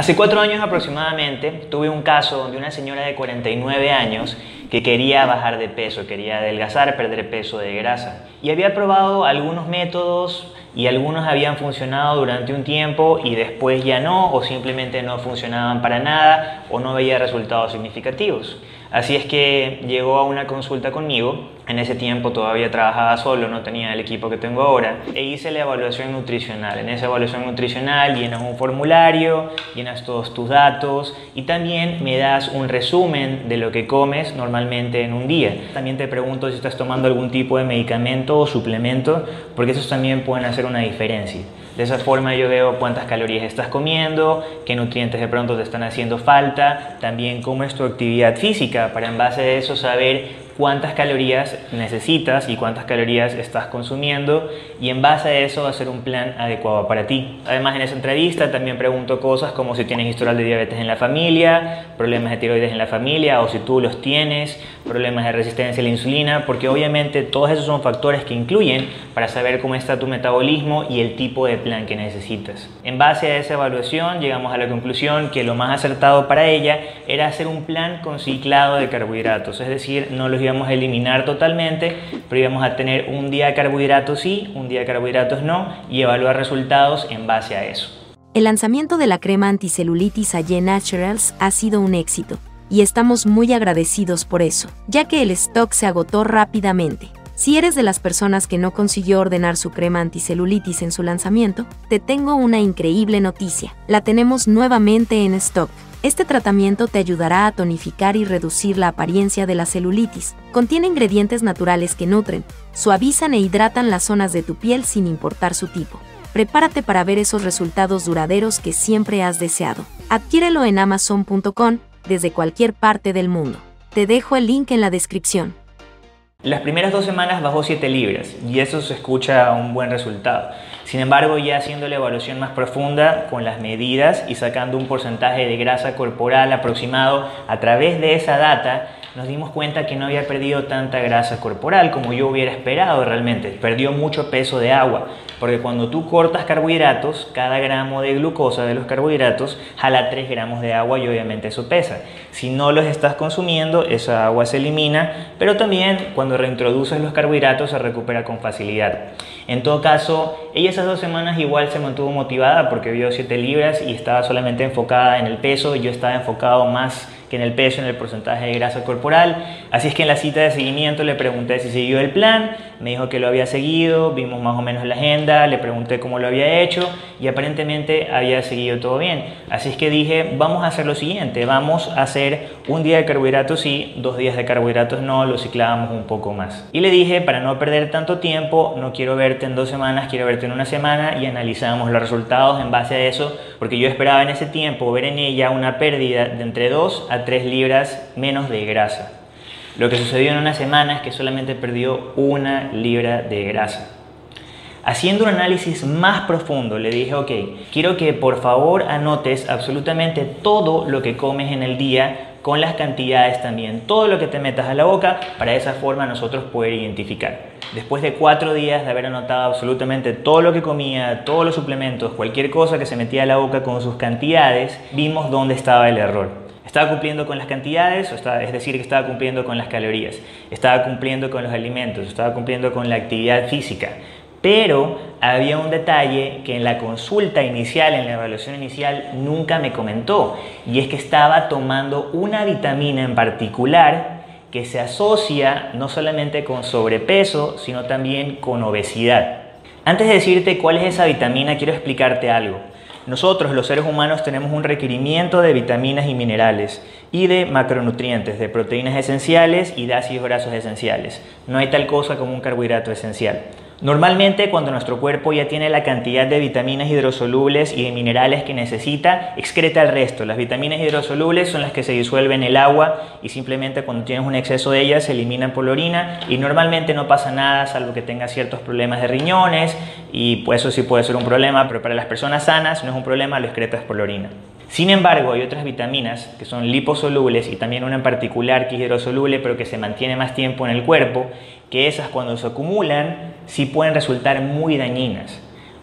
Hace cuatro años aproximadamente tuve un caso de una señora de 49 años que quería bajar de peso, quería adelgazar, perder peso de grasa. Y había probado algunos métodos y algunos habían funcionado durante un tiempo y después ya no, o simplemente no funcionaban para nada o no veía resultados significativos. Así es que llegó a una consulta conmigo en ese tiempo todavía trabajaba solo, no tenía el equipo que tengo ahora. E hice la evaluación nutricional. En esa evaluación nutricional llenas un formulario, llenas todos tus datos y también me das un resumen de lo que comes normalmente en un día. También te pregunto si estás tomando algún tipo de medicamento o suplemento, porque esos también pueden hacer una diferencia. De esa forma yo veo cuántas calorías estás comiendo, qué nutrientes de pronto te están haciendo falta, también cómo es tu actividad física, para en base a eso saber cuántas calorías necesitas y cuántas calorías estás consumiendo y en base a eso hacer un plan adecuado para ti. Además en esa entrevista también pregunto cosas como si tienes historial de diabetes en la familia, problemas de tiroides en la familia o si tú los tienes, problemas de resistencia a la insulina, porque obviamente todos esos son factores que incluyen para saber cómo está tu metabolismo y el tipo de plan que necesitas. En base a esa evaluación llegamos a la conclusión que lo más acertado para ella era hacer un plan con ciclado de carbohidratos, es decir, no los a eliminar totalmente, pero íbamos a tener un día de carbohidratos sí, un día de carbohidratos no, y evaluar resultados en base a eso. El lanzamiento de la crema anticelulitis Aye Naturals ha sido un éxito, y estamos muy agradecidos por eso, ya que el stock se agotó rápidamente. Si eres de las personas que no consiguió ordenar su crema anticelulitis en su lanzamiento, te tengo una increíble noticia. La tenemos nuevamente en stock. Este tratamiento te ayudará a tonificar y reducir la apariencia de la celulitis. Contiene ingredientes naturales que nutren, suavizan e hidratan las zonas de tu piel sin importar su tipo. Prepárate para ver esos resultados duraderos que siempre has deseado. Adquiérelo en amazon.com desde cualquier parte del mundo. Te dejo el link en la descripción. Las primeras dos semanas bajó 7 libras y eso se escucha un buen resultado. Sin embargo, ya haciendo la evaluación más profunda con las medidas y sacando un porcentaje de grasa corporal aproximado a través de esa data, nos dimos cuenta que no había perdido tanta grasa corporal como yo hubiera esperado realmente. Perdió mucho peso de agua, porque cuando tú cortas carbohidratos, cada gramo de glucosa de los carbohidratos jala 3 gramos de agua y obviamente eso pesa. Si no los estás consumiendo, esa agua se elimina, pero también cuando reintroduces los carbohidratos se recupera con facilidad. En todo caso, ella esas dos semanas igual se mantuvo motivada porque vio 7 libras y estaba solamente enfocada en el peso, yo estaba enfocado más que en el peso, en el porcentaje de grasa corporal. Así es que en la cita de seguimiento le pregunté si siguió el plan, me dijo que lo había seguido, vimos más o menos la agenda, le pregunté cómo lo había hecho y aparentemente había seguido todo bien. Así es que dije, vamos a hacer lo siguiente, vamos a hacer un día de carbohidratos sí, dos días de carbohidratos no, lo ciclábamos un poco más. Y le dije, para no perder tanto tiempo, no quiero verte en dos semanas, quiero verte en una semana y analizamos los resultados en base a eso, porque yo esperaba en ese tiempo ver en ella una pérdida de entre 2 a 3 libras menos de grasa. Lo que sucedió en una semana es que solamente perdió una libra de grasa. Haciendo un análisis más profundo, le dije, ok, quiero que por favor anotes absolutamente todo lo que comes en el día con las cantidades también, todo lo que te metas a la boca, para esa forma nosotros poder identificar. Después de cuatro días de haber anotado absolutamente todo lo que comía, todos los suplementos, cualquier cosa que se metía a la boca con sus cantidades, vimos dónde estaba el error. Estaba cumpliendo con las cantidades, es decir, que estaba cumpliendo con las calorías, estaba cumpliendo con los alimentos, estaba cumpliendo con la actividad física. Pero había un detalle que en la consulta inicial, en la evaluación inicial, nunca me comentó, y es que estaba tomando una vitamina en particular que se asocia no solamente con sobrepeso, sino también con obesidad. Antes de decirte cuál es esa vitamina, quiero explicarte algo. Nosotros, los seres humanos, tenemos un requerimiento de vitaminas y minerales y de macronutrientes, de proteínas esenciales y de ácidos grasos esenciales. No hay tal cosa como un carbohidrato esencial. Normalmente cuando nuestro cuerpo ya tiene la cantidad de vitaminas hidrosolubles y de minerales que necesita, excreta el resto. Las vitaminas hidrosolubles son las que se disuelven en el agua y simplemente cuando tienes un exceso de ellas se eliminan por la orina y normalmente no pasa nada salvo que tengas ciertos problemas de riñones y pues eso sí puede ser un problema, pero para las personas sanas no es un problema, lo excretas por la orina. Sin embargo, hay otras vitaminas que son liposolubles y también una en particular que es hidrosoluble pero que se mantiene más tiempo en el cuerpo que esas cuando se acumulan sí pueden resultar muy dañinas.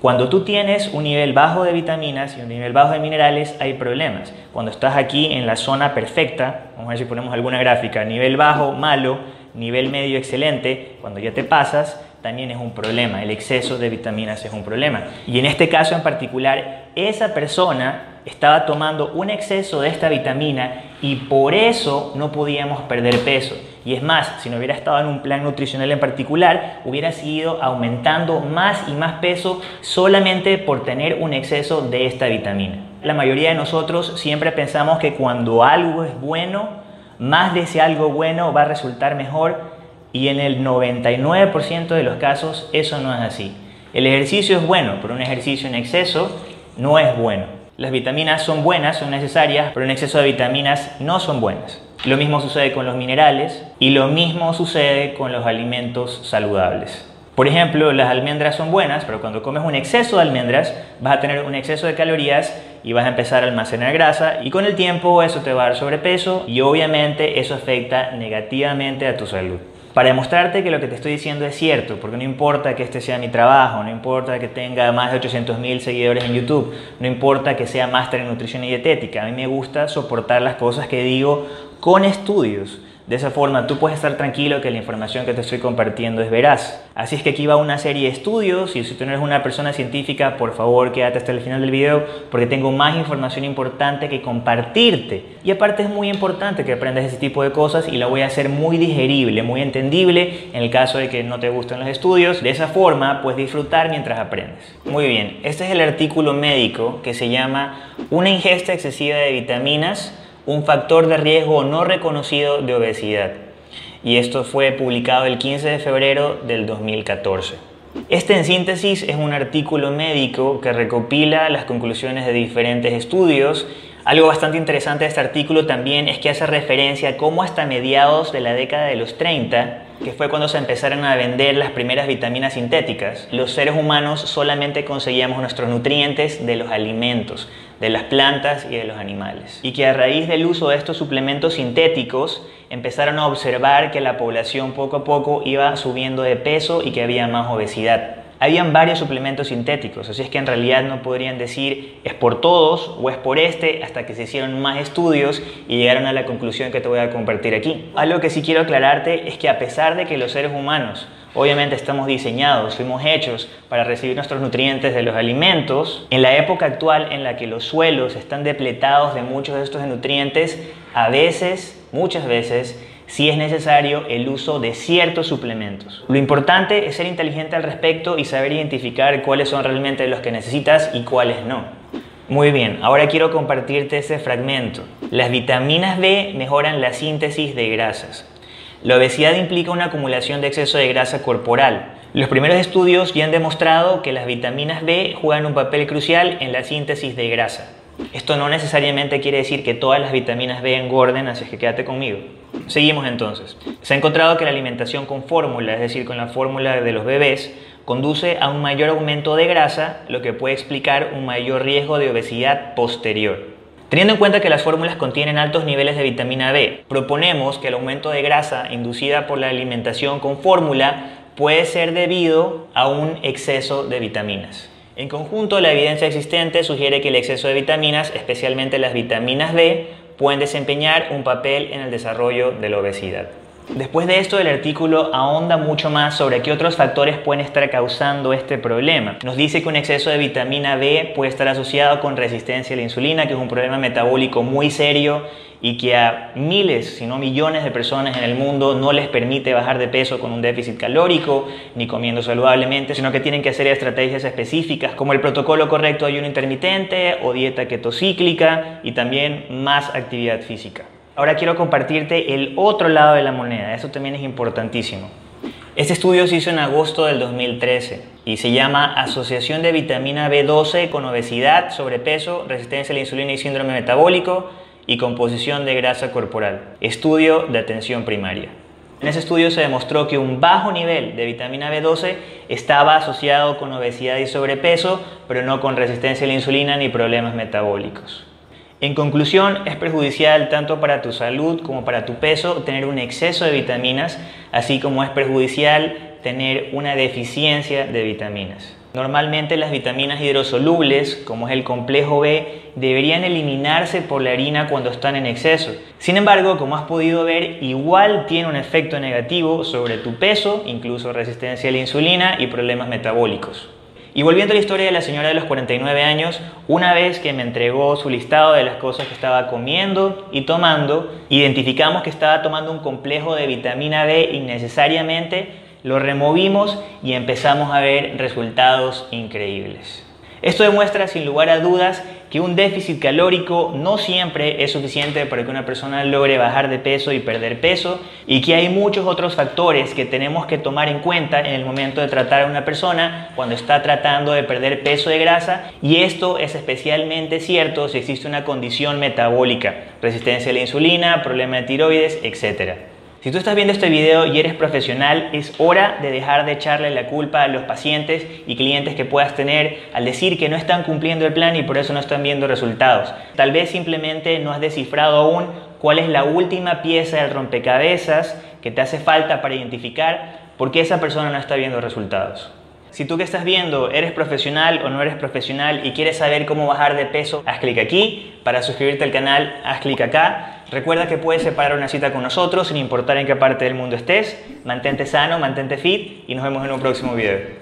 Cuando tú tienes un nivel bajo de vitaminas y un nivel bajo de minerales, hay problemas. Cuando estás aquí en la zona perfecta, vamos a ver si ponemos alguna gráfica, nivel bajo, malo, nivel medio, excelente, cuando ya te pasas, también es un problema. El exceso de vitaminas es un problema. Y en este caso en particular, esa persona estaba tomando un exceso de esta vitamina y por eso no podíamos perder peso. Y es más, si no hubiera estado en un plan nutricional en particular, hubiera seguido aumentando más y más peso solamente por tener un exceso de esta vitamina. La mayoría de nosotros siempre pensamos que cuando algo es bueno, más de ese algo bueno va a resultar mejor y en el 99% de los casos eso no es así. El ejercicio es bueno, pero un ejercicio en exceso no es bueno. Las vitaminas son buenas, son necesarias, pero un exceso de vitaminas no son buenas. Lo mismo sucede con los minerales y lo mismo sucede con los alimentos saludables. Por ejemplo, las almendras son buenas, pero cuando comes un exceso de almendras vas a tener un exceso de calorías y vas a empezar a almacenar grasa y con el tiempo eso te va a dar sobrepeso y obviamente eso afecta negativamente a tu salud para demostrarte que lo que te estoy diciendo es cierto, porque no importa que este sea mi trabajo, no importa que tenga más de 800 mil seguidores en YouTube, no importa que sea máster en nutrición y dietética, a mí me gusta soportar las cosas que digo con estudios. De esa forma tú puedes estar tranquilo que la información que te estoy compartiendo es veraz. Así es que aquí va una serie de estudios y si tú no eres una persona científica, por favor quédate hasta el final del video porque tengo más información importante que compartirte. Y aparte es muy importante que aprendas ese tipo de cosas y la voy a hacer muy digerible, muy entendible en el caso de que no te gusten los estudios. De esa forma puedes disfrutar mientras aprendes. Muy bien, este es el artículo médico que se llama Una ingesta excesiva de vitaminas un factor de riesgo no reconocido de obesidad. Y esto fue publicado el 15 de febrero del 2014. Este en síntesis es un artículo médico que recopila las conclusiones de diferentes estudios. Algo bastante interesante de este artículo también es que hace referencia a cómo hasta mediados de la década de los 30, que fue cuando se empezaron a vender las primeras vitaminas sintéticas, los seres humanos solamente conseguíamos nuestros nutrientes de los alimentos, de las plantas y de los animales. Y que a raíz del uso de estos suplementos sintéticos empezaron a observar que la población poco a poco iba subiendo de peso y que había más obesidad. Habían varios suplementos sintéticos, así es que en realidad no podrían decir es por todos o es por este hasta que se hicieron más estudios y llegaron a la conclusión que te voy a compartir aquí. Algo que sí quiero aclararte es que a pesar de que los seres humanos Obviamente estamos diseñados, fuimos hechos para recibir nuestros nutrientes de los alimentos. En la época actual en la que los suelos están depletados de muchos de estos nutrientes, a veces, muchas veces, sí es necesario el uso de ciertos suplementos. Lo importante es ser inteligente al respecto y saber identificar cuáles son realmente los que necesitas y cuáles no. Muy bien, ahora quiero compartirte ese fragmento. Las vitaminas B mejoran la síntesis de grasas. La obesidad implica una acumulación de exceso de grasa corporal. Los primeros estudios ya han demostrado que las vitaminas B juegan un papel crucial en la síntesis de grasa. Esto no necesariamente quiere decir que todas las vitaminas B engorden, así que quédate conmigo. Seguimos entonces. Se ha encontrado que la alimentación con fórmula, es decir, con la fórmula de los bebés, conduce a un mayor aumento de grasa, lo que puede explicar un mayor riesgo de obesidad posterior. Teniendo en cuenta que las fórmulas contienen altos niveles de vitamina B, proponemos que el aumento de grasa inducida por la alimentación con fórmula puede ser debido a un exceso de vitaminas. En conjunto, la evidencia existente sugiere que el exceso de vitaminas, especialmente las vitaminas B, pueden desempeñar un papel en el desarrollo de la obesidad. Después de esto, el artículo ahonda mucho más sobre qué otros factores pueden estar causando este problema. Nos dice que un exceso de vitamina B puede estar asociado con resistencia a la insulina, que es un problema metabólico muy serio y que a miles, si no millones de personas en el mundo no les permite bajar de peso con un déficit calórico ni comiendo saludablemente, sino que tienen que hacer estrategias específicas como el protocolo correcto de ayuno intermitente o dieta ketocíclica y también más actividad física. Ahora quiero compartirte el otro lado de la moneda, eso también es importantísimo. Este estudio se hizo en agosto del 2013 y se llama Asociación de vitamina B12 con obesidad, sobrepeso, resistencia a la insulina y síndrome metabólico y composición de grasa corporal. Estudio de atención primaria. En ese estudio se demostró que un bajo nivel de vitamina B12 estaba asociado con obesidad y sobrepeso, pero no con resistencia a la insulina ni problemas metabólicos. En conclusión, es perjudicial tanto para tu salud como para tu peso tener un exceso de vitaminas, así como es perjudicial tener una deficiencia de vitaminas. Normalmente las vitaminas hidrosolubles, como es el complejo B, deberían eliminarse por la harina cuando están en exceso. Sin embargo, como has podido ver, igual tiene un efecto negativo sobre tu peso, incluso resistencia a la insulina y problemas metabólicos. Y volviendo a la historia de la señora de los 49 años, una vez que me entregó su listado de las cosas que estaba comiendo y tomando, identificamos que estaba tomando un complejo de vitamina B innecesariamente lo removimos y empezamos a ver resultados increíbles. Esto demuestra sin lugar a dudas que un déficit calórico no siempre es suficiente para que una persona logre bajar de peso y perder peso y que hay muchos otros factores que tenemos que tomar en cuenta en el momento de tratar a una persona cuando está tratando de perder peso de grasa y esto es especialmente cierto si existe una condición metabólica, resistencia a la insulina, problema de tiroides, etc. Si tú estás viendo este video y eres profesional, es hora de dejar de echarle la culpa a los pacientes y clientes que puedas tener al decir que no están cumpliendo el plan y por eso no están viendo resultados. Tal vez simplemente no has descifrado aún cuál es la última pieza del rompecabezas que te hace falta para identificar por qué esa persona no está viendo resultados. Si tú que estás viendo eres profesional o no eres profesional y quieres saber cómo bajar de peso, haz clic aquí. Para suscribirte al canal, haz clic acá. Recuerda que puedes separar una cita con nosotros sin importar en qué parte del mundo estés. Mantente sano, mantente fit y nos vemos en un próximo video.